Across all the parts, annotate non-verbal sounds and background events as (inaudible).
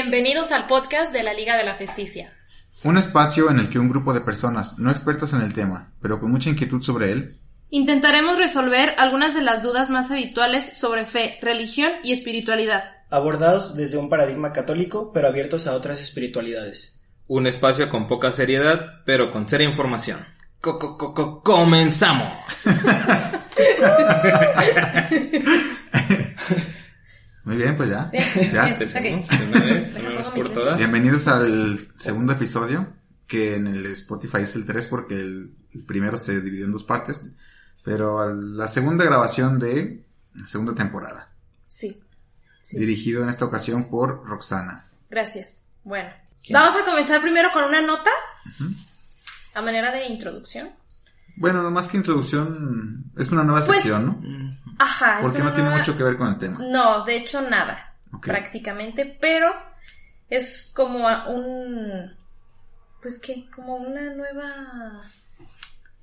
Bienvenidos al podcast de la Liga de la Festicia. Un espacio en el que un grupo de personas no expertas en el tema, pero con mucha inquietud sobre él, Intentaremos resolver algunas de las dudas más habituales sobre fe, religión y espiritualidad. abordados desde un paradigma católico, pero abiertos a otras espiritualidades. Un espacio con poca seriedad, pero con seria información. Co- co- co- co- ¡Comenzamos! (laughs) (laughs) muy bien, pues ya. Bien, ya. bien. Empecemos Ok. de una vez, Bueno, una vez pongo por todas. Bienvenidos al segundo episodio, que en el Spotify es el 3 porque el, el primero se dividió en dos partes, pero a la segunda grabación de la segunda temporada, Sí, sí. dirigido en esta ocasión por Roxana. Gracias. Bueno, ¿Quién? vamos a comenzar primero con una nota a manera de introducción. Bueno, no más que introducción, es una nueva Pues- sección, ¿no? Ajá, es Porque no tiene nueva- mucho que ver con el tema. No, de hecho nada, prácticamente, pero es como a un... Pues qué, como una nueva...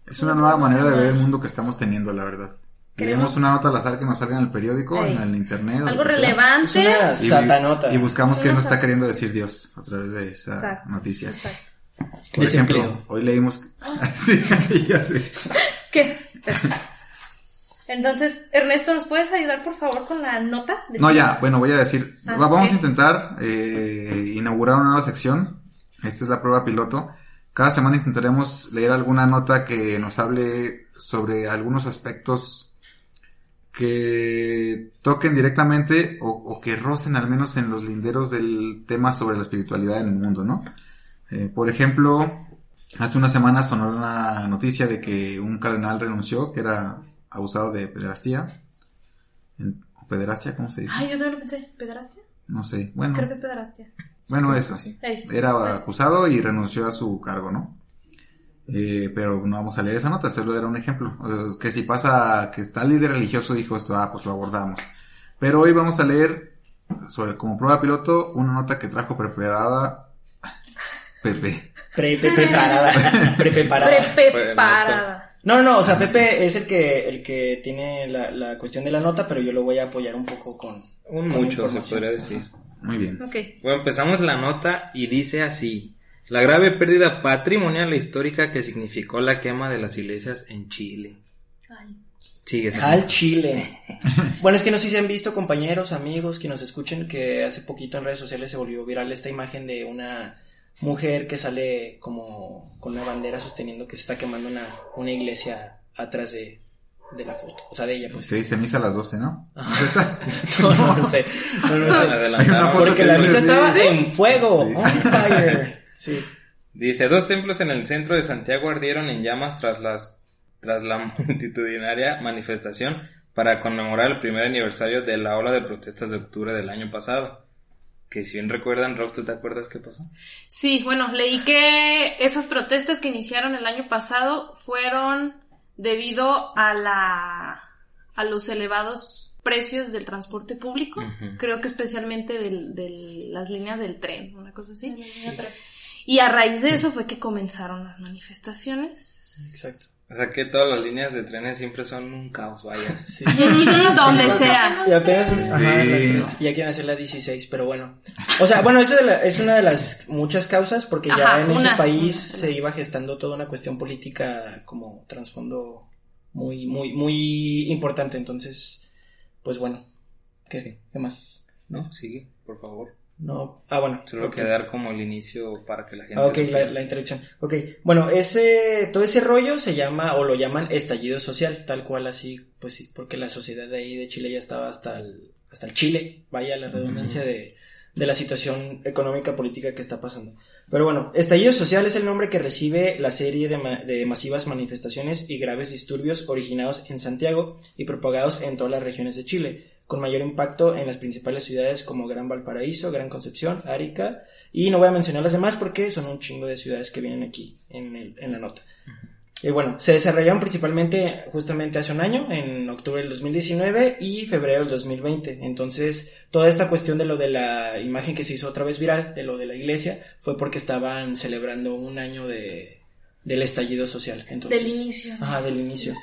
Es una nueva manera de ver el mundo que estamos teniendo, la verdad. Queremos- una nota al azar que nos salga en el periódico, Ey. en el internet. Algo relevante. Es una Y- satanota. Y buscamos Es qué nos está queriendo decir Dios a través de esa Exacto, noticia. Exacto. Por Desempleo. ejemplo, hoy leímos... (laughs) sí, (laughs) ya sé. (laughs) ¿Qué? Entonces, Ernesto, ¿nos puedes ayudar por favor con la nota? de- No, ya, bueno, voy a decir, Ah, va- vamos a intentar eh, inaugurar una nueva sección. Esta es la prueba piloto. Cada semana intentaremos leer alguna nota que nos hable sobre algunos aspectos que toquen directamente o, o que rocen al menos en los linderos del tema sobre la espiritualidad en el mundo, ¿no? Eh, por ejemplo, hace unas semanas sonó una noticia de que un cardenal renunció, que era abusado de pederastía. En- ¿O pederastia? ¿Cómo se dice? Ay, yo también lo pensé. ¿Pederastia? No sé. Bueno, Creo que es pederastia. bueno, eso. Era acusado y renunció a su cargo, ¿no? Eh, pero no vamos a leer esa nota, solo era un ejemplo. Eh, que si pasa que está el líder religioso dijo esto, ah, pues lo abordamos. Pero hoy vamos a leer sobre como prueba piloto una nota que trajo preparada Pepe. Pre, pre- preparada. Pre, preparada. (laughs) Preparada. No, no, o sea, Pepe es el que, el que tiene la, la cuestión de la nota, pero yo lo voy a apoyar un poco con. Un con mucho, se podría decir. Muy bien. Bueno, empezamos la nota y dice así. La grave pérdida patrimonial e histórica que significó la quema de las iglesias en Chile. Ay. Sigue. Al Chile. (laughs) Bueno, es que no sé si han visto compañeros, amigos que nos escuchen que hace poquito en redes sociales se volvió viral esta imagen de una mujer que sale como con una bandera sosteniendo que se está quemando una, una iglesia atrás de, de la foto. O sea, de ella, pues. Que dice misa a las 12, ¿no? ¿No? No, (laughs) no, no sé. No, no sé. Adelantaron. Porque la misa Sí. estaba en fuego, Sí. on fire. (laughs) Sí. Dice, dos templos en el centro de Santiago ardieron en llamas tras las tras la (laughs) multitudinaria manifestación para conmemorar el primer aniversario de la ola de protestas de octubre del año pasado. Que si bien recuerdan, Rox, ¿tú te acuerdas qué pasó? Sí, bueno, leí que esas protestas que iniciaron el año pasado fueron debido a la a los elevados precios del transporte público, creo que especialmente del- de las líneas del tren, una cosa así. Y a raíz de eso fue que comenzaron las manifestaciones. Exacto. O sea que todas las líneas de trenes siempre son un caos, vaya. (laughs) Sí. Donde sea. Y apenas ajá, tres. ya quieren hacer la 16, pero bueno. O sea, bueno, eso de la- es una de las muchas causas porque ya Ajá, en ese una. país se iba gestando toda una cuestión política como trasfondo muy, muy, muy importante. Entonces, pues bueno, ¿qué, ¿qué más? ¿No? Sigue, por favor. No, ah, bueno. Solo ok. que dar como el inicio para que la gente... Ah, ok, la, la introducción. Ok, bueno, ese, todo ese rollo se llama, o lo llaman estallido social, tal cual así, pues sí, porque la sociedad de ahí de Chile ya estaba hasta el, hasta el Chile, vaya la redundancia de, de la situación económica política que está pasando. Pero bueno, estallido social es el nombre que recibe la serie de, ma- de masivas manifestaciones y graves disturbios originados en Santiago y propagados en todas las regiones de Chile, con mayor impacto en las principales ciudades como Gran Valparaíso, Gran Concepción, Arica, y no voy a mencionar las demás porque son un chingo de ciudades que vienen aquí en, el- en la nota. Y bueno, se desarrollaron principalmente justamente hace un año, en octubre del 2019 y febrero del 2020. Entonces, toda esta cuestión de lo de la imagen que se hizo otra vez viral, de lo de la iglesia, fue porque estaban celebrando un año de, del estallido social. Entonces, Del inicio. Ajá, del inicio.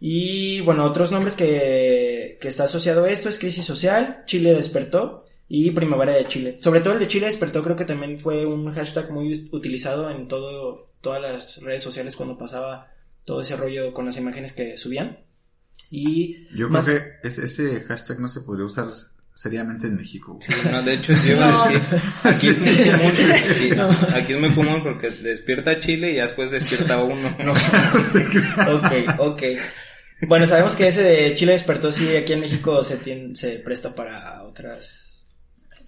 Y bueno, otros nombres que, que está asociado a esto es crisis social, Chile despertó y Primavera de Chile. Sobre todo el de Chile despertó, creo que también fue un hashtag muy utilizado en todo, todas las redes sociales cuando pasaba todo ese rollo con las imágenes que subían. Y Yo más- creo que ese, hashtag no se podría usar seriamente en México. güey. No, de hecho, yo iba a decir, aquí es muy (laughs) común, sí, No. aquí es muy común porque despierta Chile y después despierta uno. (laughs) No. ok, ok. Bueno, sabemos que ese de Chile despertó, sí, aquí en México se, tien- se presta para otras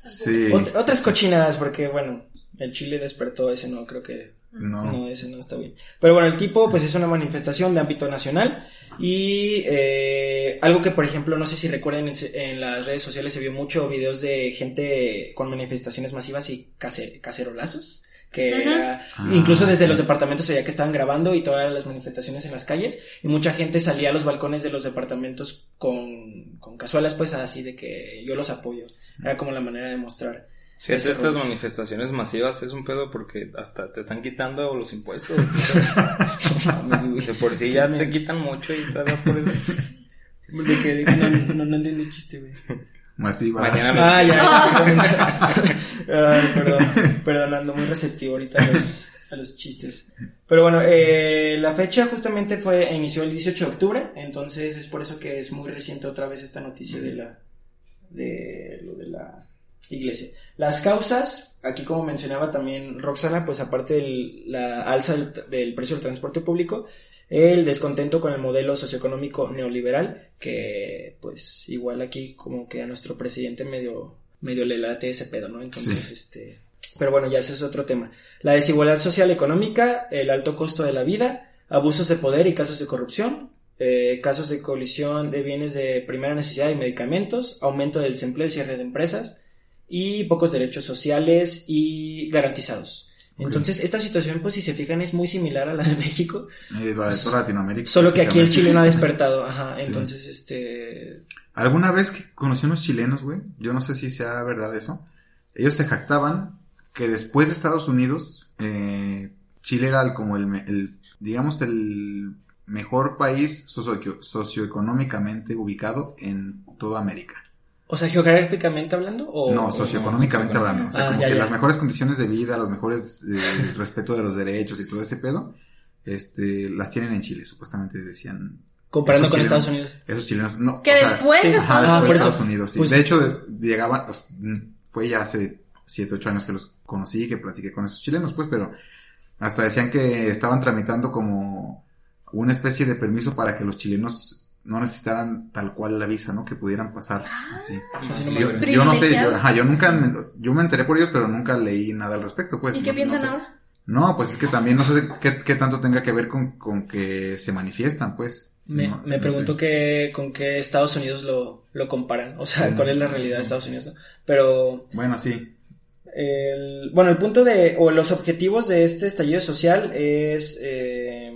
Sí, ot- otras cochinadas, porque bueno, el Chile despertó, ese no, creo que no. no, ese no está bien. Pero bueno, el tipo pues es una manifestación de ámbito nacional y eh, algo que por ejemplo, no sé si recuerden en, en las redes sociales se vio mucho videos de gente con manifestaciones masivas y case- cacerolazos. Que era- Ah, incluso desde sí. los departamentos se veía que estaban grabando y todas las manifestaciones en las calles y mucha gente salía a los balcones de los departamentos con, con cazuelas pues así de que yo los apoyo. Era como la manera de mostrar. Fíjate, ese estas rollo. manifestaciones masivas es un pedo porque hasta te están quitando los impuestos. (laughs) (laughs) De por sí ya te quitan mucho y todavía por eso. De que no, no, no entendí el chiste, güey. Masiva. Mañana Ah, ya. (laughs) Ay, perdón, (laughs) perdonando, muy receptivo ahorita a los, a los chistes. Pero bueno, eh, la fecha justamente fue, inició el 18 de octubre, entonces es por eso que es muy reciente otra vez esta noticia de la, de lo de la iglesia. Las causas, aquí como mencionaba también Roxana, pues aparte de la alza del, del precio del transporte público, el descontento con el modelo socioeconómico neoliberal, que pues igual aquí como que a nuestro presidente medio, medio le late ese pedo, ¿no? Entonces, Sí. este, pero bueno, ya ese es otro tema. La desigualdad social y económica, el alto costo de la vida, abusos de poder y casos de corrupción, eh, casos de colisión de bienes de primera necesidad y medicamentos, aumento del desempleo y cierre de empresas, y pocos derechos sociales y garantizados. Entonces, esta situación, pues si se fijan, es muy similar a la de (laughs) México, Eh, la de toda Latinoamérica. solo que aquí el. Chile no ha (laughs) despertado. Ajá, Sí. entonces, este... ¿Alguna vez que conocí unos chilenos, güey? Yo no sé si sea verdad eso. Ellos se jactaban que después de Estados Unidos, eh, Chile era el- como el, el, digamos, el mejor país socio- socioeconómicamente ubicado en toda América. O sea, geográficamente hablando, o... No, socioeconómicamente hablando. O sea, Ah, como ya, que ya. las mejores condiciones de vida, los mejores eh, (laughs) respeto de los derechos y todo ese pedo, este, las tienen en Chile, supuestamente decían Comparando con chilenos. Estados Unidos. esos chilenos. No, Que o sea, después sí. de Ajá, Estados Ah, después por eso. Estados Unidos, sí. Pues- de hecho, de- llegaban, pues, mm, fue ya hace 7, 8 años que los conocí, que platiqué con esos chilenos, pues, pero hasta decían que estaban tramitando como una especie de permiso para que los chilenos no necesitaran tal cual la visa, ¿no? Que pudieran pasar así. Así no Yo, no sé, yo, ajá, yo nunca, me, yo me enteré por ellos, pero nunca leí nada al respecto, pues. ¿Y no qué sé- piensan no sé. ahora? No, pues es que también no sé qué, qué tanto tenga que ver con, con que se manifiestan, pues. Me, No- me no pregunto sé. que, con qué Estados Unidos lo, lo comparan. O sea, cuál es la realidad de Estados Unidos. ¿no? Pero Bueno, sí. El, bueno, el punto de, o los objetivos de este estallido social es eh,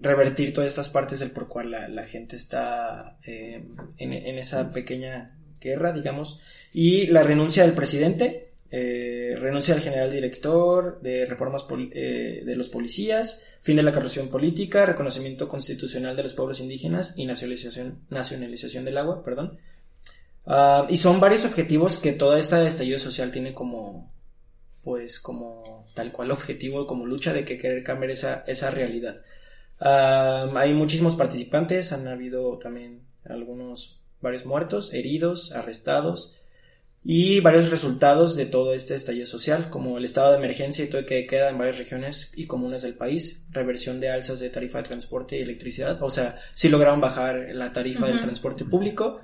revertir todas estas partes del por cual la, la gente está eh, en, en esa pequeña guerra, digamos, y la renuncia del presidente, eh, renuncia del general director, de reformas eh, de los policías, fin de la corrupción política, reconocimiento constitucional de los pueblos indígenas y nacionalización, nacionalización del agua, perdón. Ah, y son varios objetivos que toda esta estallido social tiene como, pues, como tal cual objetivo, como lucha de que querer cambiar esa, esa realidad. Ah, hay muchísimos participantes, han habido también algunos, varios muertos, heridos, arrestados y varios resultados de todo este estallido social, como el estado de emergencia y todo que queda en varias regiones y comunas del país, reversión de alzas de tarifa de transporte y electricidad, o sea, sí lograron bajar la tarifa del transporte público,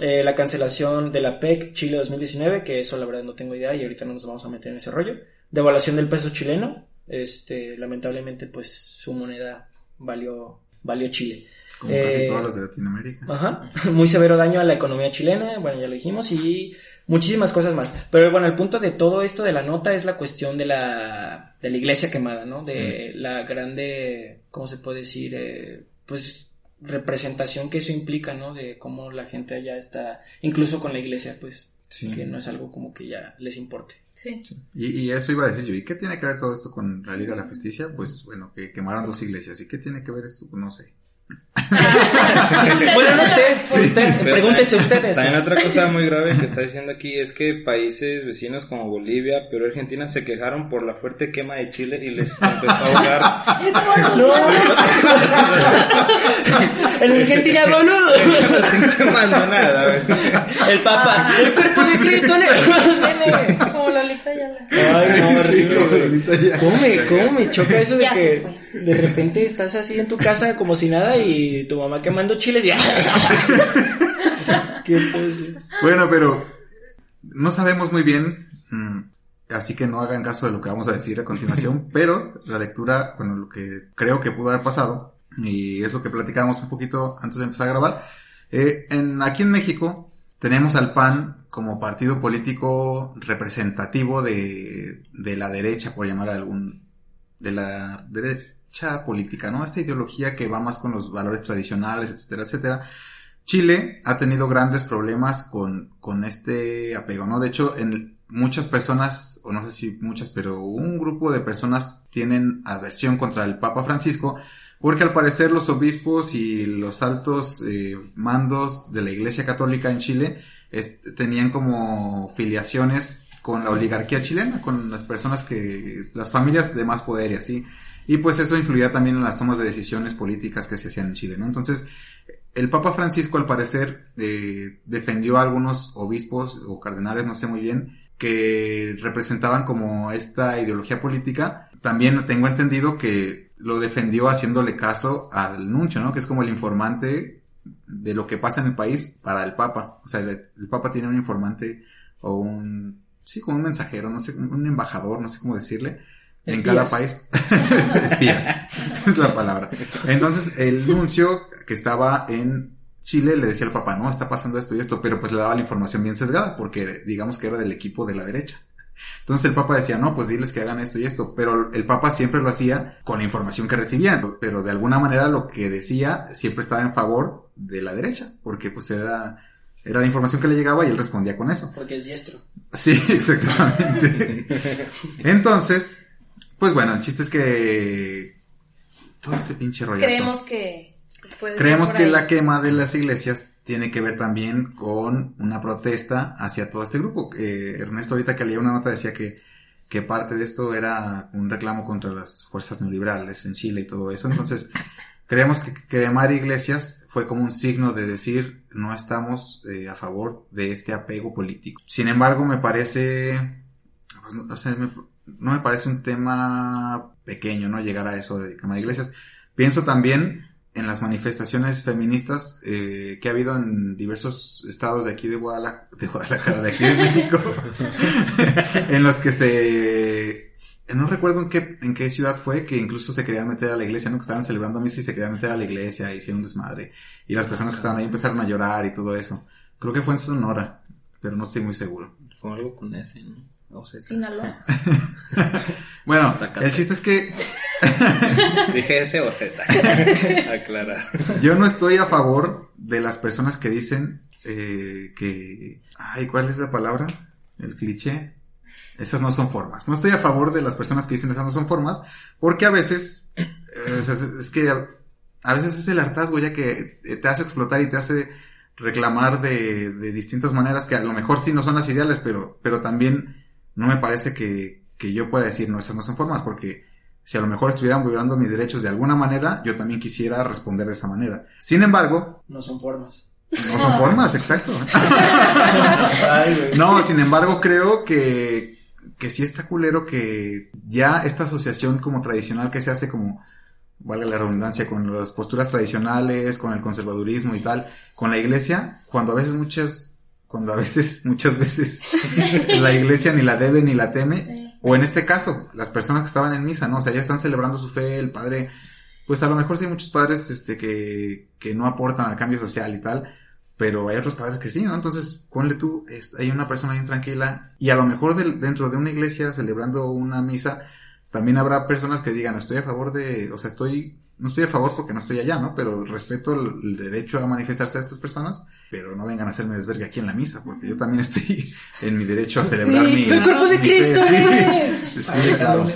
eh, la cancelación de la PEC Chile 2019, que eso la verdad no tengo idea y ahorita no nos vamos a meter en ese rollo. Devaluación del peso chileno, este, lamentablemente pues su moneda valió, valió Chile. Como casi Eh, todas las de Latinoamérica. Ajá, (laughs) muy severo daño a la economía chilena, bueno, ya lo dijimos, y muchísimas cosas más. Pero bueno, el punto de todo esto de la nota es la cuestión de la, de la iglesia quemada, ¿no? De la grande, ¿cómo se puede decir? Eh, pues representación que eso implica, ¿no? De cómo la gente allá está, incluso con la iglesia, pues, Sí. que no es algo como que ya les importe. Sí. Y, y eso iba a decir yo. ¿Y qué tiene que ver todo esto con la Liga de la Justicia? Pues bueno, que quemaron dos iglesias. ¿Y qué tiene que ver esto? Pues, no sé. (laughs) bueno, no sé, usted, pregúntese ustedes. También otra cosa muy grave que está diciendo aquí es que países vecinos como Bolivia, Perú y Argentina se quejaron por la fuerte quema de Chile y les empezó a ahogar. No. en Argentina, boludo. (laughs) no quemando nada, güey. El papá, el cuerpo de Cristo, nene. Lolita Ay, no, horrible, güey. Ahorita ya. ¿Cómo me, ¿Cómo me choca eso de Ya que de repente estás así en tu casa como si nada y tu mamá quemando chiles y... (laughs) Bueno, pero no sabemos muy bien, mm, así que no hagan caso de lo que vamos a decir a continuación, (laughs) pero la lectura, bueno, lo que creo que pudo haber pasado, y es lo que platicábamos un poquito antes de empezar a grabar, eh, en, aquí en México tenemos al PAN como partido político representativo de, de la derecha, por llamar a algún, de la derecha política, ¿no? Esta ideología que va más con los valores tradicionales, etcétera, etcétera. Chile ha tenido grandes problemas con, con este apego, ¿no? De hecho, en muchas personas, o no sé si muchas, pero un grupo de personas tienen aversión contra el Papa Francisco, porque al parecer los obispos y los altos eh, mandos de la Iglesia Católica en Chile tenían como filiaciones con la oligarquía chilena, con las personas que, las familias de más poder y así. Y pues eso influía también en las tomas de decisiones políticas que se hacían en Chile, ¿no? Entonces, el Papa Francisco, al parecer, eh, defendió a algunos obispos o cardenales, no sé muy bien, que representaban como esta ideología política. También tengo entendido que lo defendió haciéndole caso al nuncio, ¿no? Que es como el informante de lo que pasa en el país para el Papa. O sea, el, el Papa tiene un informante o un, sí, como un mensajero, no sé, un embajador, no sé cómo decirle, en Espías. cada país. (laughs) Espías, (laughs) es la palabra. Entonces, el nuncio que estaba en Chile le decía al Papa, no, está pasando esto y esto, pero pues le daba la información bien sesgada, porque digamos que era del equipo de la derecha. Entonces el Papa decía, no, pues diles que hagan esto y esto, pero el Papa siempre lo hacía con la información que recibía, pero de alguna manera lo que decía siempre estaba en favor de la derecha, porque pues era, era la información que le llegaba y él respondía con eso. Porque es diestro. Sí, (laughs) exactamente. Entonces, pues bueno, el chiste es que todo este pinche rollazo. Creemos que Creemos que ahí. la quema de las iglesias tiene que ver también con una protesta hacia todo este grupo. Eh, Ernesto ahorita que leía una nota decía que, que parte de esto era un reclamo contra las fuerzas neoliberales en Chile y todo eso. Entonces, (laughs) creemos que quemar iglesias fue como un signo de decir no estamos eh, a favor de este apego político. Sin embargo, me parece, pues, no, o sea, me- no me parece un tema pequeño, ¿no? Llegar a eso de quemar iglesias. Pienso también en las manifestaciones feministas eh, que ha habido en diversos estados de aquí de Guadalajara, de Guadalajara, de aquí de México, (laughs) en los que se, no recuerdo en qué, en qué ciudad fue, que incluso se querían meter a la iglesia, ¿no? Que estaban celebrando misa y se querían meter a la iglesia y hicieron un desmadre. Y las personas que estaban ahí empezaron a llorar y todo eso. Creo que fue en Sonora, pero no estoy muy seguro. Fue algo con ese, ¿no? O sea, Sinaloa. (laughs) Bueno, el chiste es que (laughs) Dije S o Z. (laughs) Aclarar. Yo no estoy a favor de las personas que dicen eh, que... Ay, ¿cuál es la palabra? El cliché. Esas no son formas. No estoy a favor de las personas que dicen esas no son formas, porque a veces... eh, es, es que a, veces es el hartazgo ya que te hace explotar y te hace reclamar de, de distintas maneras que a lo mejor sí no son las ideales, pero, pero también no me parece que, que yo pueda decir no, esas no son formas, porque si a lo mejor estuvieran violando mis derechos de alguna manera, yo también quisiera responder de esa manera. Sin embargo, No son formas. no son formas, exacto. (laughs) Ay, güey. No, sin embargo, creo que, que sí está culero que ya esta asociación como tradicional que se hace como, valga la redundancia, con las posturas tradicionales, con el conservadurismo y tal, con la iglesia, cuando a veces muchas, cuando a veces, (laughs) muchas veces, la iglesia ni la debe ni la teme, o en este caso, las personas que estaban en misa, ¿no? O sea, ya están celebrando su fe, el padre, pues a lo mejor sí hay muchos padres, este, que, que no aportan al cambio social y tal, pero hay otros padres que sí, ¿no? Entonces, ponle tú, hay una persona bien tranquila y a lo mejor dentro de una iglesia celebrando una misa, también habrá personas que digan, estoy a favor de, o sea, estoy, no estoy a favor porque no estoy allá, ¿no? Pero respeto el, el derecho a manifestarse a estas personas, pero no vengan a hacerme desvergue aquí en la misa, porque yo también (laughs) estoy en mi derecho a celebrar Sí, mi... ¡El cuerpo de Cristo! sí. Sí, claro.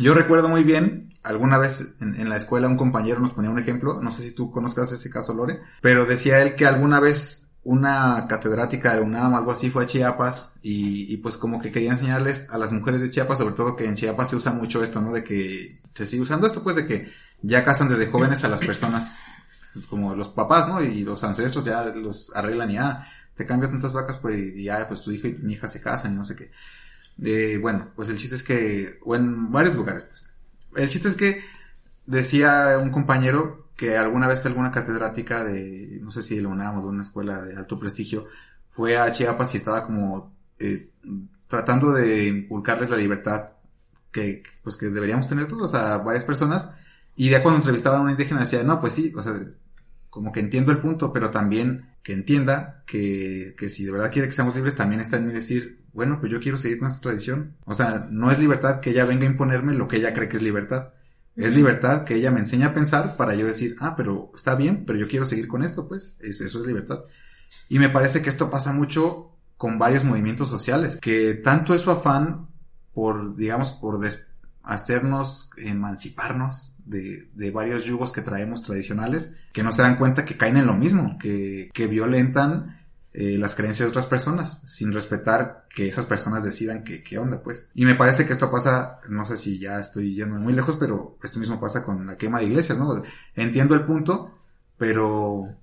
Yo recuerdo muy bien alguna vez en, en, la escuela un compañero nos ponía un ejemplo, no sé si tú conozcas ese caso, Lore, pero decía él que alguna vez una catedrática de UNAM, algo así, fue a Chiapas y, y, pues como que quería enseñarles a las mujeres de Chiapas, sobre todo que en Chiapas se usa mucho esto, ¿no? De que se sigue usando esto, pues de que ya casan desde jóvenes a las personas, como los papás, ¿no? Y los ancestros ya los arreglan y ah, te cambio tantas vacas, pues y ya, pues tu hijo y mi hija se casan y no sé qué. Eh, bueno, pues el chiste es que, o en varios lugares, pues. El chiste es que decía un compañero que alguna vez alguna catedrática de, no sé si de la UNAM o de una escuela de alto prestigio, fue a Chiapas y estaba como eh, tratando de inculcarles la libertad que, pues que deberíamos tener todos a varias personas. Y ya cuando entrevistaban a una indígena decía, no, pues sí, o sea, como que entiendo el punto, pero también que entienda que, que si de verdad quiere que seamos libres, también está en mí decir, bueno, pues yo quiero seguir con esta tradición. O sea, no es libertad que ella venga a imponerme lo que ella cree que es libertad. Es libertad que ella me enseña a pensar para yo decir, ah, pero está bien, pero yo quiero seguir con esto, pues. eso es libertad. Y me parece que esto pasa mucho con varios movimientos sociales, que tanto es su afán por, digamos, por hacernos emanciparnos de, varios yugos que traemos tradicionales, que no se dan cuenta que caen en lo mismo, que, que violentan eh, las creencias de otras personas, sin respetar que esas personas decidan qué, qué onda, pues. Y me parece que esto pasa, no sé si ya estoy yendo muy lejos, pero esto mismo pasa con la quema de iglesias, ¿no? Entiendo el punto, pero,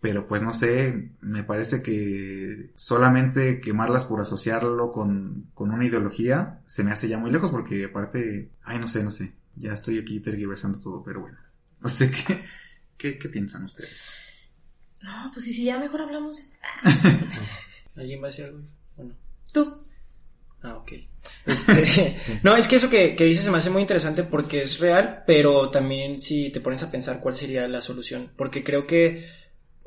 pero pues no sé, me parece que solamente quemarlas por asociarlo con, con una ideología se me hace ya muy lejos porque aparte, ay, no sé, no sé, ya estoy aquí tergiversando todo, pero bueno. (laughs) No sé qué, qué, qué piensan ustedes. No, pues sí, sí, ya mejor hablamos. de- (laughs) ¿Alguien va a decir algo? Bueno. Tú. Ah, ok. Este, (laughs) no, es que eso que, que dices se me hace muy interesante porque es real, pero también si te pones a pensar cuál sería la solución. Porque creo que,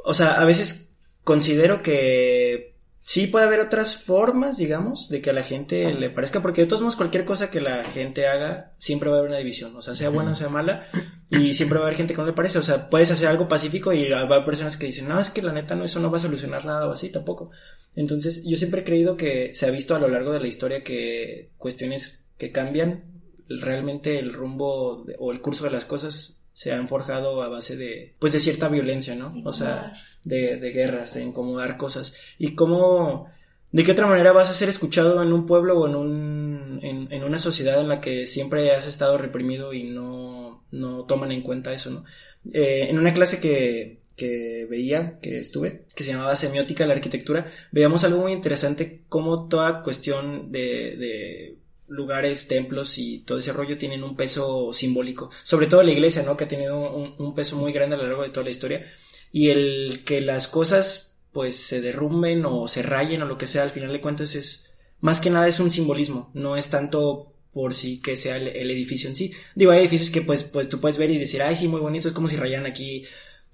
o sea, a veces considero que sí puede haber otras formas, digamos, de que a la gente le parezca, porque de todos modos cualquier cosa que la gente haga, siempre va a haber una división, o sea, sea buena o sea mala, y siempre va a haber gente que no le parece, o sea, puedes hacer algo pacífico y va a haber personas que dicen, no, es que la neta no, eso no va a solucionar nada o así, tampoco. Entonces, yo siempre he creído que se ha visto a lo largo de la historia que cuestiones que cambian, realmente el rumbo de- o el curso de las cosas se han forjado a base de, pues de cierta violencia, ¿no? O sea, de, de guerras, de incomodar cosas. Y cómo, de qué otra manera vas a ser escuchado en un pueblo o en un, en, en una sociedad en la que siempre has estado reprimido y no, no toman en cuenta eso, ¿no? Eh, en una clase que, que veía, que estuve, que se llamaba Semiótica la Arquitectura, veíamos algo muy interesante, cómo toda cuestión de, de lugares, templos y todo ese rollo tienen un peso simbólico. Sobre todo la iglesia, ¿no? Que ha tenido un peso muy grande a lo largo de toda la historia. Y el que las cosas pues se derrumben o se rayen o lo que sea, al final de cuentas es, más que nada es un simbolismo, no es tanto por sí que sea el, edificio en sí. Digo, hay edificios que pues, pues tú puedes ver y decir, ay, sí, muy bonito, es como si rayaran aquí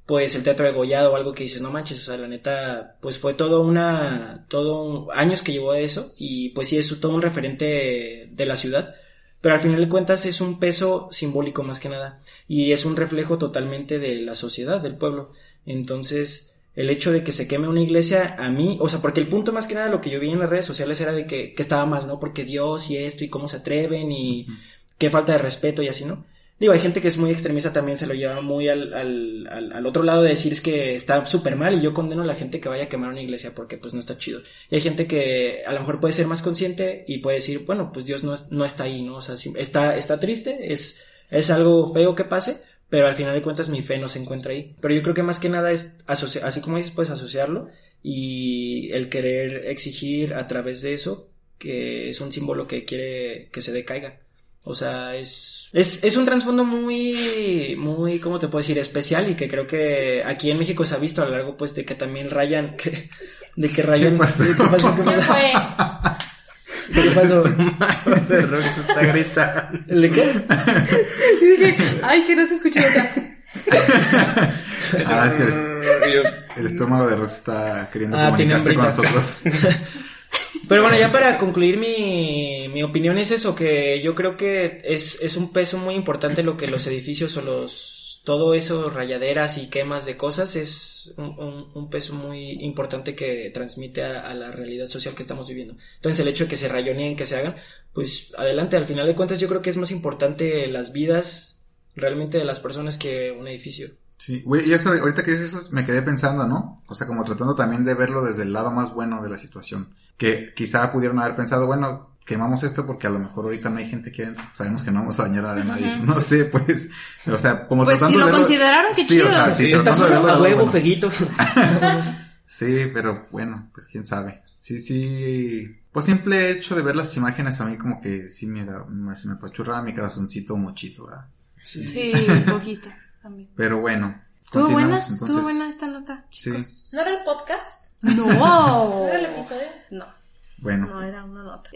pues el teatro de Gollado o algo que dices, no manches, o sea, la neta, pues fue todo una, todo un- años que llevó a eso y pues sí es todo un referente de la ciudad, pero al final de cuentas es un peso simbólico más que nada y es un reflejo totalmente de la sociedad, del pueblo. Entonces, el hecho de que se queme una iglesia, a mí, o sea, porque el punto más que nada lo que yo vi en las redes sociales era de que, que estaba mal, ¿no? Porque Dios y esto y cómo se atreven y qué falta de respeto y así, ¿no? Digo, hay gente que es muy extremista también, se lo lleva muy al, al, al, al otro lado de decir es que está súper mal y yo condeno a la gente que vaya a quemar una iglesia porque pues no está chido. Y hay gente que a lo mejor puede ser más consciente y puede decir, bueno, pues Dios no, no está ahí, ¿no? O sea, está, está triste, es, es algo feo que pase, pero al final de cuentas mi fe no se encuentra ahí. Pero yo creo que más que nada es, asoci- así como dices, puedes asociarlo y el querer exigir a través de eso que es un símbolo que quiere que se decaiga. O sea, es, es, es un trasfondo muy, muy, ¿cómo te puedo decir? Especial y que creo que aquí en México se ha visto a lo largo, pues, de que también rayan, (laughs) que, de que rayan. ¿Qué pasó? ¿Qué pasó? ¿Qué ¿Qué pasó? fue? ¿Qué pasó? De rock se está gritando. ¿El de qué? (laughs) Y dije, ay, que no se escuchó acá. Ah, es que el, el estómago de Rox está queriendo Ah, comunicarse con nosotros. (laughs) Pero bueno, ya para concluir mi, mi opinión es eso, que yo creo que es, es un peso muy importante lo que los edificios o los, todo eso, rayaderas y quemas de cosas, es un, un- peso muy importante que transmite a, a la realidad social que estamos viviendo. Entonces el hecho de que se rayoneen, que se hagan, pues adelante, al final de cuentas yo creo que es más importante las vidas realmente de las personas que un edificio. Sí, güey, y eso, ahorita que dices eso, me quedé pensando, ¿no? O sea, como tratando también de verlo desde el lado más bueno de la situación. Que quizá pudieron haber pensado, bueno, quemamos esto porque a lo mejor ahorita no hay gente que sabemos que no vamos a dañar a nadie. No sé, pues, o sea, como Pues tratando si lo de verlo- consideraron, qué Sí, chido. o sea, sí, Sí, a huevo, bueno. feguito. (laughs) Sí, pero bueno, pues quién sabe. Sí, sí. Pues simple hecho de ver las imágenes a mí como que sí me da, me, se me apachurraba mi corazoncito mochito, ¿verdad? Sí, (laughs) poquito también. Pero bueno. Estuvo buena esta nota. Sí, ¿No era el podcast? No. ¿No era el episodio? No, bueno. no era una nota.